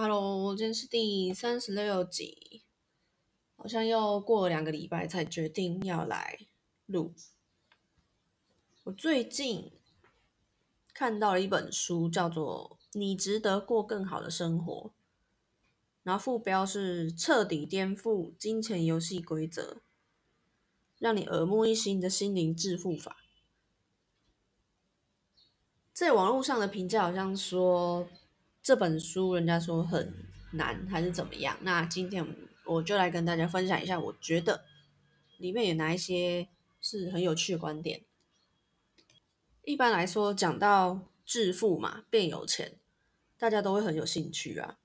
Hello，今天是第三十六集，好像又过了两个礼拜才决定要来录。我最近看到了一本书，叫做《你值得过更好的生活》，然后副标是“彻底颠覆金钱游戏规则，让你耳目一新的心灵致富法”。在网络上的评价好像说。这本书人家说很难还是怎么样？那今天我就来跟大家分享一下，我觉得里面有哪一些是很有趣的观点。一般来说，讲到致富嘛，变有钱，大家都会很有兴趣啊。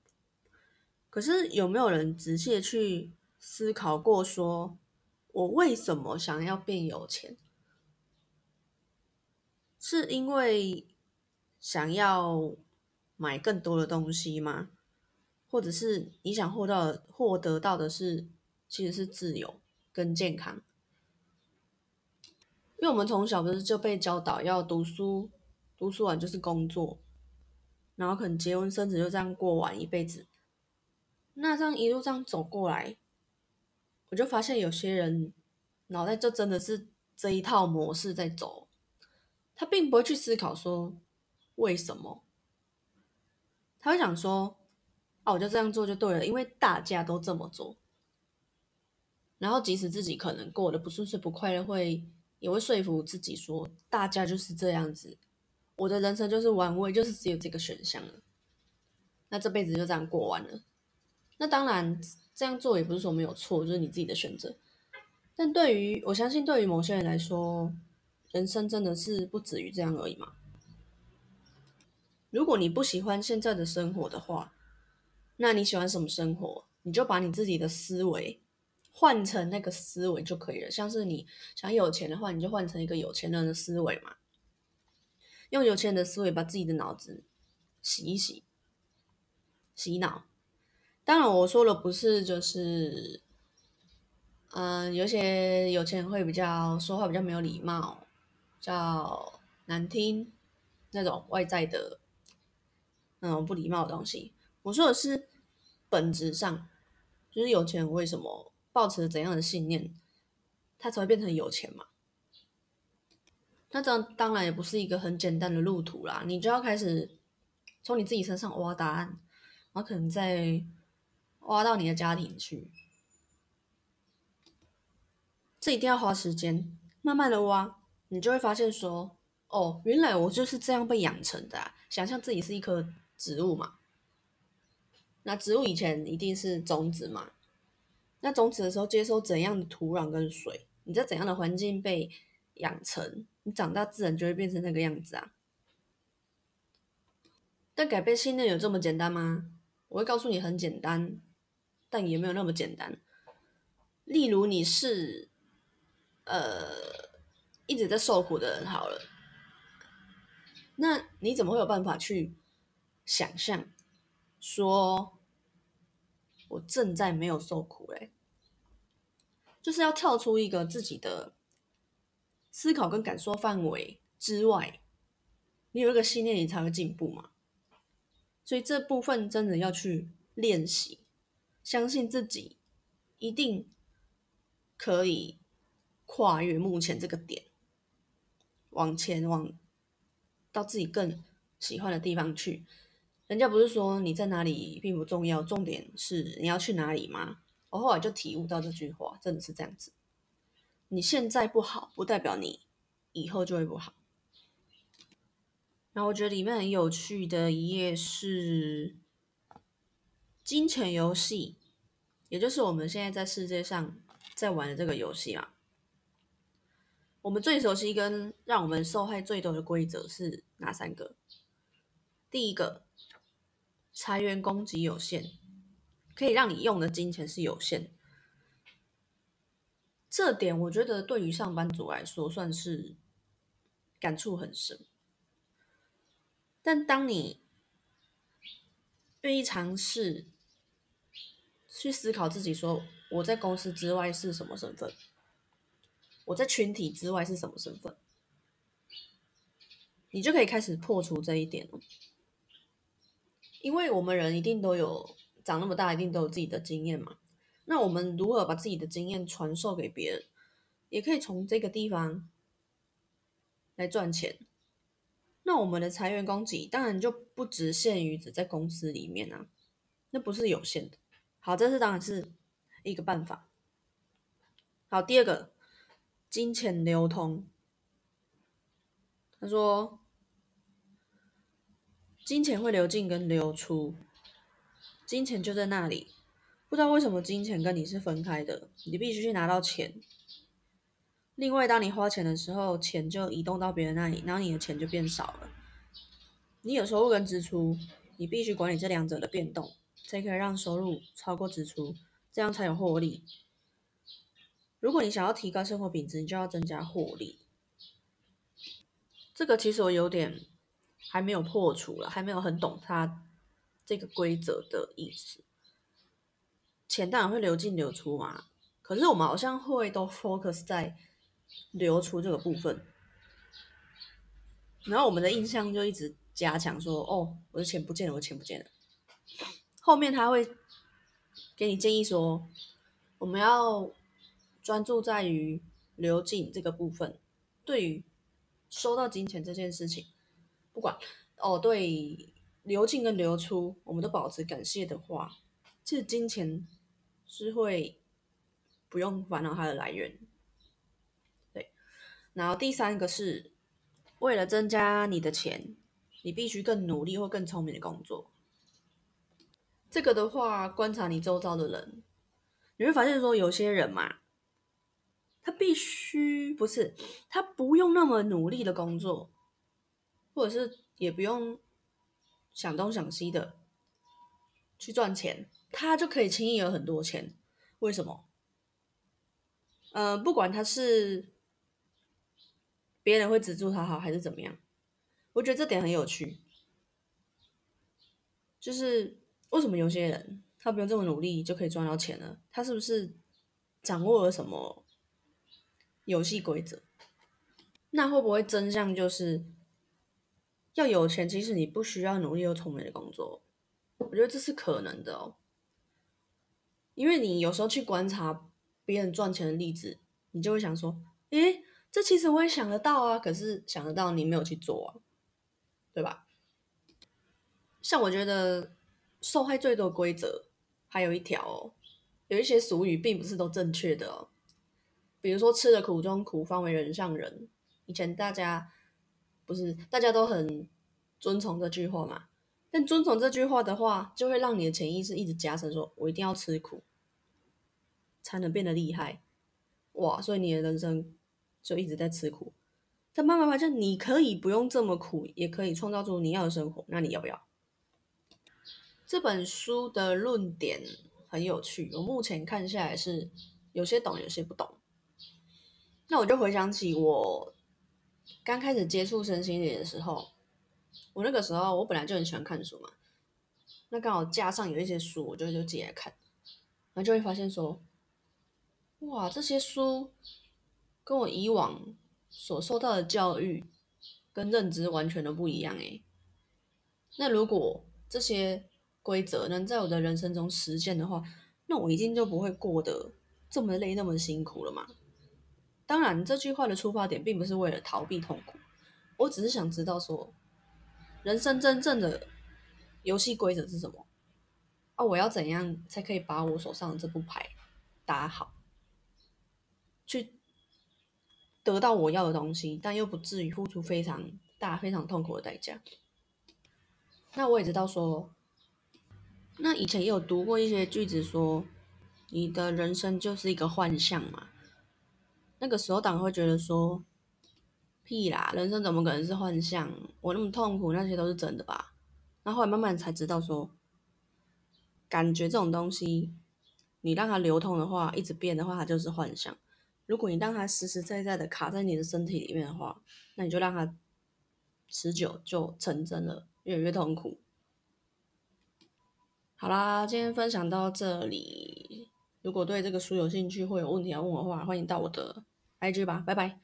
可是有没有人仔细去思考过，说我为什么想要变有钱？是因为想要？买更多的东西吗？或者是你想获到获得到的是，其实是自由跟健康？因为我们从小不是就被教导要读书，读书完就是工作，然后可能结婚生子就这样过完一辈子。那这样一路这样走过来，我就发现有些人脑袋就真的是这一套模式在走，他并不会去思考说为什么。他会想说：“啊，我就这样做就对了，因为大家都这么做。然后即使自己可能过得不顺遂、不快乐，会也会说服自己说，大家就是这样子，我的人生就是完美，就是只有这个选项了。那这辈子就这样过完了。那当然，这样做也不是说没有错，就是你自己的选择。但对于我相信，对于某些人来说，人生真的是不止于这样而已嘛。”如果你不喜欢现在的生活的话，那你喜欢什么生活？你就把你自己的思维换成那个思维就可以了。像是你想有钱的话，你就换成一个有钱人的思维嘛，用有钱人的思维把自己的脑子洗一洗，洗脑。当然，我说的不是就是，嗯，有些有钱人会比较说话比较没有礼貌，比较难听那种外在的。那种不礼貌的东西，我说的是本质上，就是有钱人为什么抱持怎样的信念，他才会变成有钱嘛？那这样当然也不是一个很简单的路途啦，你就要开始从你自己身上挖答案，然后可能再挖到你的家庭去，这一定要花时间，慢慢的挖，你就会发现说，哦，原来我就是这样被养成的，想象自己是一颗。植物嘛，那植物以前一定是种子嘛，那种子的时候接收怎样的土壤跟水，你在怎样的环境被养成，你长大自然就会变成那个样子啊。但改变信念有这么简单吗？我会告诉你很简单，但也没有那么简单。例如你是呃一直在受苦的人，好了，那你怎么会有办法去？想象说，我正在没有受苦嘞，就是要跳出一个自己的思考跟感受范围之外，你有一个信念，你才会进步嘛。所以这部分真的要去练习，相信自己一定可以跨越目前这个点，往前往到自己更喜欢的地方去。人家不是说你在哪里并不重要，重点是你要去哪里吗？我后来就体悟到这句话，真的是这样子。你现在不好，不代表你以后就会不好。然后我觉得里面很有趣的一页是金钱游戏，也就是我们现在在世界上在玩的这个游戏啊。我们最熟悉跟让我们受害最多的规则是哪三个？第一个。财源供给有限，可以让你用的金钱是有限。这点我觉得对于上班族来说算是感触很深。但当你愿意尝试去思考自己，说我在公司之外是什么身份，我在群体之外是什么身份，你就可以开始破除这一点了。因为我们人一定都有长那么大，一定都有自己的经验嘛。那我们如何把自己的经验传授给别人，也可以从这个地方来赚钱。那我们的裁员供给当然就不只限于只在公司里面啊，那不是有限的。好，这是当然是一个办法。好，第二个，金钱流通。他说，金钱会流进跟流出，金钱就在那里。不知道为什么金钱跟你是分开的，你必须去拿到钱。另外，当你花钱的时候，钱就移动到别人那里，然后你的钱就变少了。你有收入跟支出，你必须管理这两者的变动，才可以让收入超过支出，这样才有获利。如果你想要提高生活品质，你就要增加获利。这个其实我有点还没有破除了，还没有很懂它这个规则的意思。钱当然会流进流出嘛，可是我们好像会都 focus 在流出这个部分，然后我们的印象就一直加强说：“哦，我的钱不见了，我的钱不见了。”后面他会给你建议说：“我们要专注在于流进这个部分，对于收到金钱这件事情，不管哦，对流进跟流出，我们都保持感谢的话，其实金钱。”是会不用烦恼它的来源，对。然后第三个是为了增加你的钱，你必须更努力或更聪明的工作。这个的话，观察你周遭的人，你会发现说，有些人嘛，他必须不是他不用那么努力的工作，或者是也不用想东想西的去赚钱。他就可以轻易有很多钱，为什么？嗯，不管他是别人会资助他好还是怎么样，我觉得这点很有趣。就是为什么有些人他不用这么努力就可以赚到钱呢？他是不是掌握了什么游戏规则？那会不会真相就是要有钱，其实你不需要努力又聪明的工作？我觉得这是可能的哦。因为你有时候去观察别人赚钱的例子，你就会想说：“诶，这其实我也想得到啊，可是想得到你没有去做啊，对吧？”像我觉得受害最多规则还有一条哦，有一些俗语并不是都正确的哦。比如说“吃的苦中苦，方为人上人”，以前大家不是大家都很遵从这句话嘛？但遵从这句话的话，就会让你的潜意识一直加深，说我一定要吃苦，才能变得厉害，哇！所以你的人生就一直在吃苦。但慢慢发现，你可以不用这么苦，也可以创造出你要的生活。那你要不要？这本书的论点很有趣，我目前看下来是有些懂，有些不懂。那我就回想起我刚开始接触身心灵的时候。我那个时候，我本来就很喜欢看书嘛，那刚好架上有一些书，我就就借来看，然后就会发现说，哇，这些书跟我以往所受到的教育跟认知完全都不一样诶。那如果这些规则能在我的人生中实现的话，那我一定就不会过得这么累、那么辛苦了嘛。当然，这句话的出发点并不是为了逃避痛苦，我只是想知道说。人生真正的游戏规则是什么？啊，我要怎样才可以把我手上的这副牌打好，去得到我要的东西，但又不至于付出非常大、非常痛苦的代价？那我也知道说，那以前也有读过一些句子，说你的人生就是一个幻象嘛。那个时候，党会觉得说。屁啦！人生怎么可能是幻象？我那么痛苦，那些都是真的吧？然后来慢慢才知道，说感觉这种东西，你让它流通的话，一直变的话，它就是幻象。如果你让它实实在在的卡在你的身体里面的话，那你就让它持久就成真了，越来越痛苦。好啦，今天分享到这里。如果对这个书有兴趣或有问题要问我的话，欢迎到我的 IG 吧，拜拜。